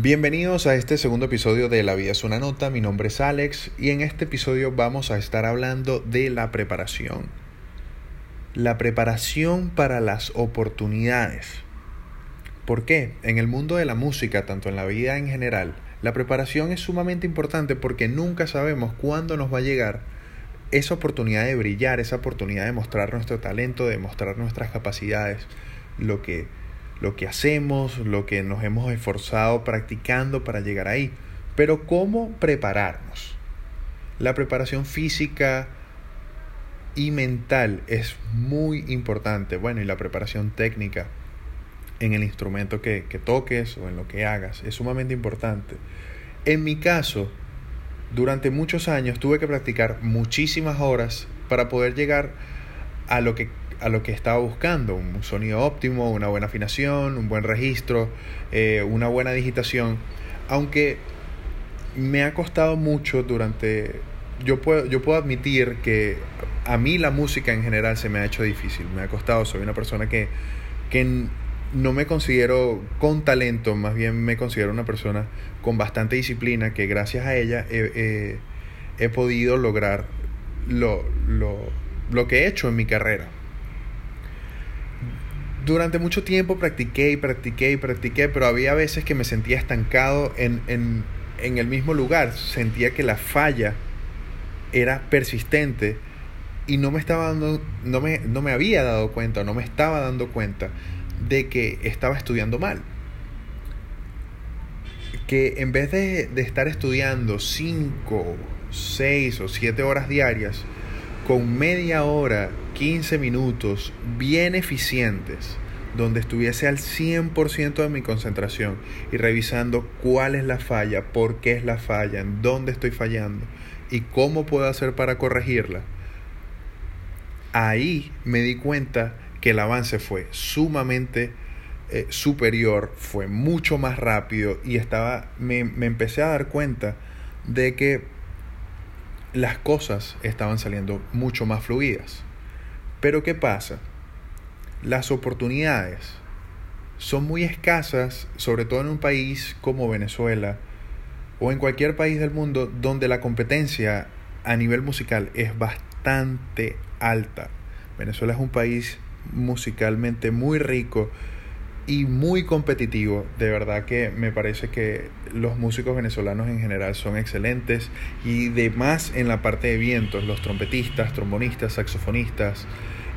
Bienvenidos a este segundo episodio de La vida es una nota, mi nombre es Alex y en este episodio vamos a estar hablando de la preparación. La preparación para las oportunidades. ¿Por qué? En el mundo de la música, tanto en la vida en general, la preparación es sumamente importante porque nunca sabemos cuándo nos va a llegar esa oportunidad de brillar, esa oportunidad de mostrar nuestro talento, de mostrar nuestras capacidades, lo que, lo que hacemos, lo que nos hemos esforzado practicando para llegar ahí. Pero ¿cómo prepararnos? La preparación física y mental es muy importante. Bueno, y la preparación técnica en el instrumento que, que toques o en lo que hagas es sumamente importante. En mi caso, durante muchos años tuve que practicar muchísimas horas para poder llegar a lo que a lo que estaba buscando, un sonido óptimo, una buena afinación, un buen registro, eh, una buena digitación, aunque me ha costado mucho durante, yo puedo, yo puedo admitir que a mí la música en general se me ha hecho difícil, me ha costado, soy una persona que, que no me considero con talento, más bien me considero una persona con bastante disciplina que gracias a ella he, he podido lograr lo, lo, lo que he hecho en mi carrera. Durante mucho tiempo practiqué y practiqué y practiqué, pero había veces que me sentía estancado en, en, en el mismo lugar. Sentía que la falla era persistente y no me estaba dando, no me, no me había dado cuenta, no me estaba dando cuenta de que estaba estudiando mal. Que en vez de, de estar estudiando 5, 6 o 7 horas diarias, con media hora, 15 minutos bien eficientes, donde estuviese al 100% de mi concentración y revisando cuál es la falla, por qué es la falla, en dónde estoy fallando y cómo puedo hacer para corregirla. Ahí me di cuenta que el avance fue sumamente eh, superior, fue mucho más rápido y estaba, me, me empecé a dar cuenta de que las cosas estaban saliendo mucho más fluidas. Pero ¿qué pasa? Las oportunidades son muy escasas, sobre todo en un país como Venezuela o en cualquier país del mundo donde la competencia a nivel musical es bastante alta. Venezuela es un país musicalmente muy rico y muy competitivo. De verdad que me parece que los músicos venezolanos en general son excelentes y demás en la parte de vientos, los trompetistas, trombonistas, saxofonistas,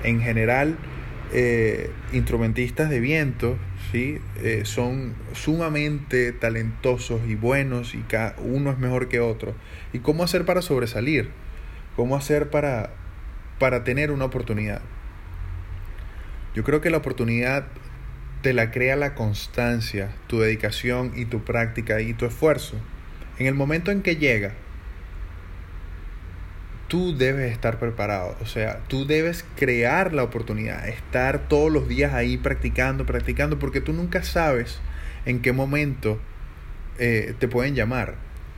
en general eh, instrumentistas de viento, ¿sí? Eh, son sumamente talentosos y buenos y cada uno es mejor que otro. ¿Y cómo hacer para sobresalir? ¿Cómo hacer para, para tener una oportunidad? Yo creo que la oportunidad te la crea la constancia, tu dedicación y tu práctica y tu esfuerzo. En el momento en que llega, tú debes estar preparado. O sea, tú debes crear la oportunidad, estar todos los días ahí practicando, practicando, porque tú nunca sabes en qué momento eh, te pueden llamar.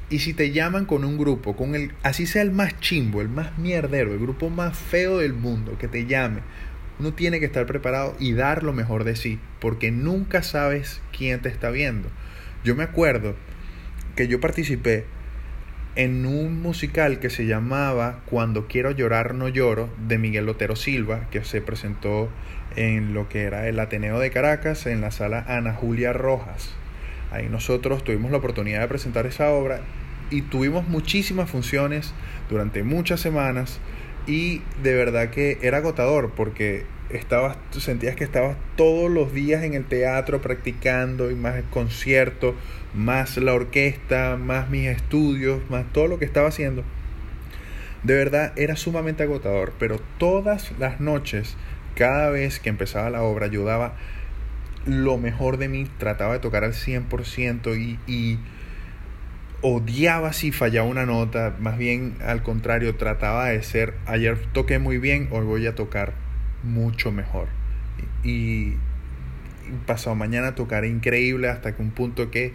Y si te llaman con un grupo, con el, así sea el más chimbo, el más mierdero, el grupo más feo del mundo, que te llame, uno tiene que estar preparado y dar lo mejor de sí, porque nunca sabes quién te está viendo. Yo me acuerdo que yo participé en un musical que se llamaba Cuando quiero llorar no lloro de Miguel Otero Silva, que se presentó en lo que era el Ateneo de Caracas, en la sala Ana Julia Rojas. Ahí nosotros tuvimos la oportunidad de presentar esa obra y tuvimos muchísimas funciones durante muchas semanas y de verdad que era agotador porque estabas, sentías que estabas todos los días en el teatro practicando y más el concierto, más la orquesta, más mis estudios, más todo lo que estaba haciendo. De verdad era sumamente agotador, pero todas las noches, cada vez que empezaba la obra, yo daba lo mejor de mí, trataba de tocar al 100% y, y odiaba si fallaba una nota, más bien al contrario, trataba de ser, ayer toqué muy bien, hoy voy a tocar mucho mejor. Y, pasado mañana tocaré increíble hasta que un punto que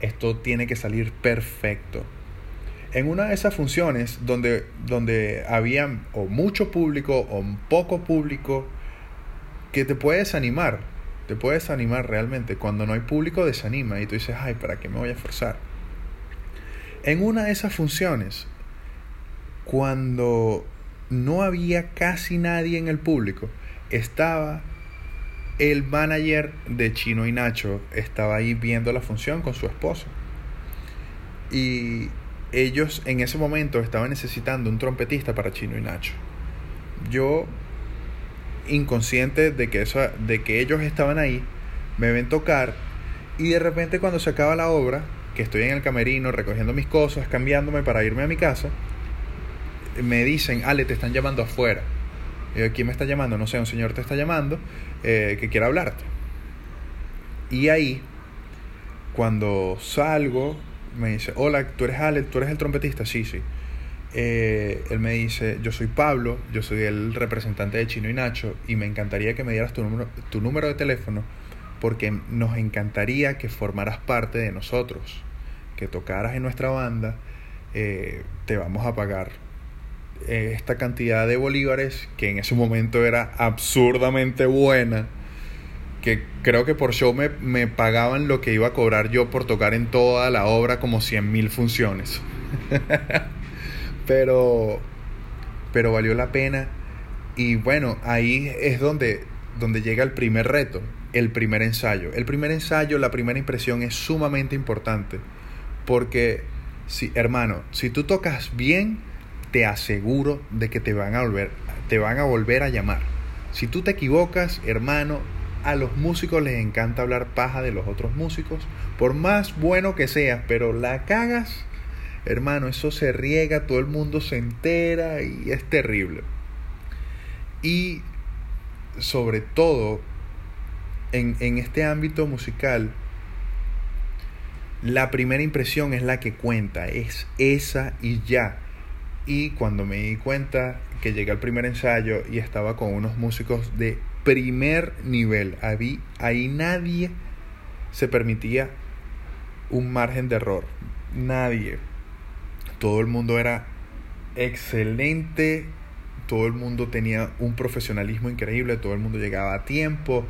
esto tiene que salir perfecto. En una de esas funciones donde, donde había o mucho público o poco público, que te puede desanimar, te puede desanimar realmente. Cuando no hay público desanima y tú dices, ay, ¿para qué me voy a esforzar? En una de esas funciones, cuando no había casi nadie en el público, estaba el manager de Chino y Nacho, estaba ahí viendo la función con su esposo. Y ellos en ese momento estaban necesitando un trompetista para Chino y Nacho. Yo, inconsciente de que, eso, de que ellos estaban ahí, me ven tocar y de repente cuando se acaba la obra, que estoy en el camerino recogiendo mis cosas, cambiándome para irme a mi casa, me dicen, Ale, te están llamando afuera. ¿quién me está llamando? No sé, un señor te está llamando eh, que quiere hablarte. Y ahí, cuando salgo, me dice, hola, ¿tú eres Ale? ¿Tú eres el trompetista? Sí, sí. Eh, él me dice, yo soy Pablo, yo soy el representante de Chino y Nacho y me encantaría que me dieras tu número, tu número de teléfono porque nos encantaría que formaras parte de nosotros, que tocaras en nuestra banda, eh, te vamos a pagar eh, esta cantidad de bolívares que en ese momento era absurdamente buena que creo que por show me, me, pagaban lo que iba a cobrar yo por tocar en toda la obra como 100 mil funciones. pero, pero valió la pena. Y bueno, ahí es donde, donde llega el primer reto, el primer ensayo. El primer ensayo, la primera impresión es sumamente importante. Porque, si, hermano, si tú tocas bien, te aseguro de que te van a volver, te van a volver a llamar. Si tú te equivocas, hermano, a los músicos les encanta hablar paja de los otros músicos, por más bueno que seas, pero la cagas, hermano, eso se riega, todo el mundo se entera y es terrible. Y sobre todo, en, en este ámbito musical, la primera impresión es la que cuenta, es esa y ya. Y cuando me di cuenta que llegué al primer ensayo y estaba con unos músicos de primer nivel. Ahí, ahí nadie se permitía un margen de error. Nadie. Todo el mundo era excelente. Todo el mundo tenía un profesionalismo increíble. Todo el mundo llegaba a tiempo.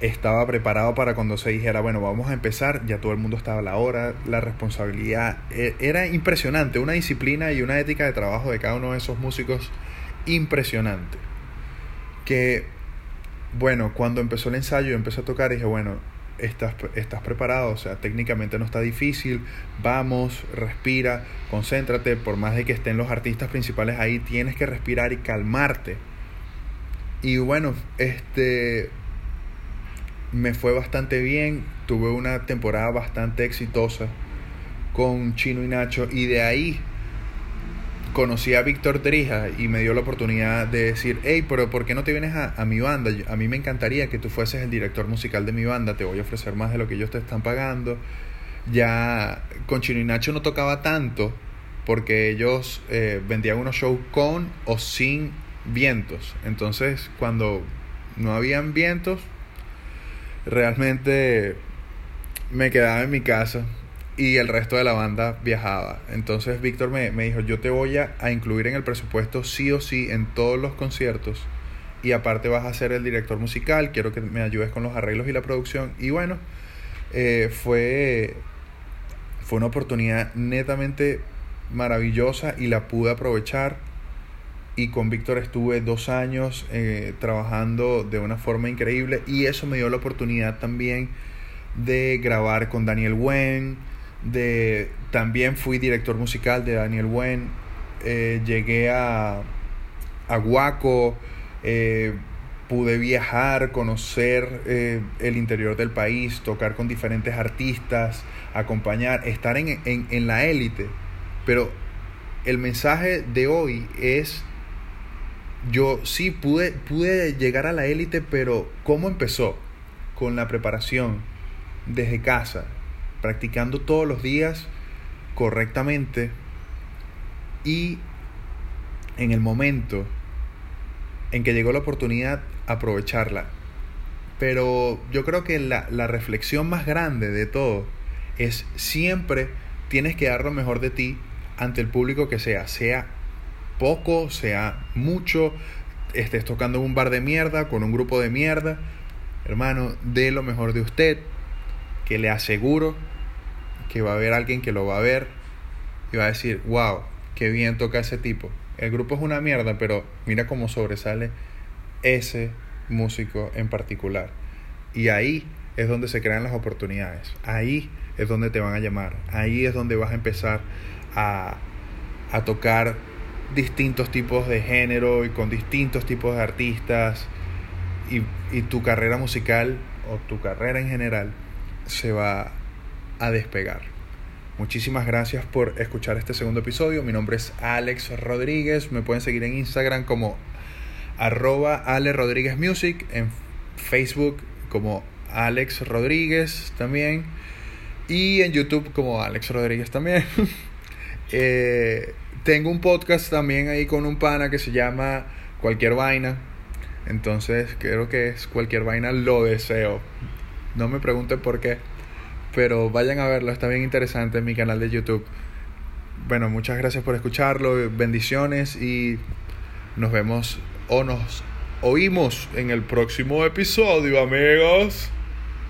Estaba preparado para cuando se dijera, bueno, vamos a empezar. Ya todo el mundo estaba a la hora. La responsabilidad. E, era impresionante. Una disciplina y una ética de trabajo de cada uno de esos músicos impresionante. Que bueno, cuando empezó el ensayo, yo empecé a tocar y dije, bueno, estás, estás preparado, o sea, técnicamente no está difícil, vamos, respira, concéntrate, por más de que estén los artistas principales ahí, tienes que respirar y calmarte. Y bueno, este me fue bastante bien, tuve una temporada bastante exitosa con Chino y Nacho y de ahí conocí a Víctor Drija y me dio la oportunidad de decir, hey, pero ¿por qué no te vienes a, mi banda? A mí me encantaría que tú fueses el director musical de mi banda, te voy a ofrecer más de lo que ellos te están pagando. Ya con Chino y Nacho no tocaba tanto porque ellos eh, vendían unos shows con o sin vientos. Entonces, cuando no habían vientos, realmente me quedaba en mi casa y el resto de la banda viajaba. Entonces Víctor me, me, dijo, yo te voy a, incluir en el presupuesto sí o sí en todos los conciertos y aparte vas a ser el director musical, quiero que me ayudes con los arreglos y la producción. Y bueno, eh, fue, fue una oportunidad netamente maravillosa y la pude aprovechar. Y con Víctor estuve dos años eh, trabajando de una forma increíble y eso me dio la oportunidad también de grabar con Daniel Wen, de también fui director musical de Daniel Wen eh, llegué a a Guaco eh, pude viajar conocer el interior del país tocar con diferentes artistas acompañar estar en, en, en la élite. Pero el mensaje de hoy es yo sí pude pude llegar a la élite pero cómo empezó con la preparación desde casa practicando todos los días correctamente y en el momento en que llegó la oportunidad, aprovecharla. Pero yo creo que la, la reflexión más grande de todo es siempre tienes que dar lo mejor de ti ante el público que sea, sea poco, sea mucho, estés tocando en un bar de mierda, con un grupo de mierda, hermano, dé lo mejor de usted, que le aseguro que va a haber alguien que lo va a ver y va a decir, wow, qué bien toca ese tipo. El grupo es una mierda, pero mira cómo sobresale ese músico en particular. Y ahí es donde se crean las oportunidades. Ahí es donde te van a llamar. Ahí es donde vas a empezar a, a tocar distintos tipos de género y con distintos tipos de artistas. Y, y tu carrera musical o tu carrera en general se va a despegar. Muchísimas gracias por escuchar este segundo episodio. Mi nombre es Alex Rodríguez. Me pueden seguir en Instagram como arroba Ale Rodríguez Music, en Facebook como Alex Rodríguez también y en YouTube como Alex Rodríguez también. Eh, tengo un podcast también ahí con un pana que se llama Cualquier Vaina. Entonces creo que es Cualquier Vaina lo deseo. No me pregunten por qué. Pero vayan a verlo, está bien interesante en mi canal de YouTube. Bueno, muchas gracias por escucharlo, bendiciones y nos vemos o nos oímos en el próximo episodio, amigos.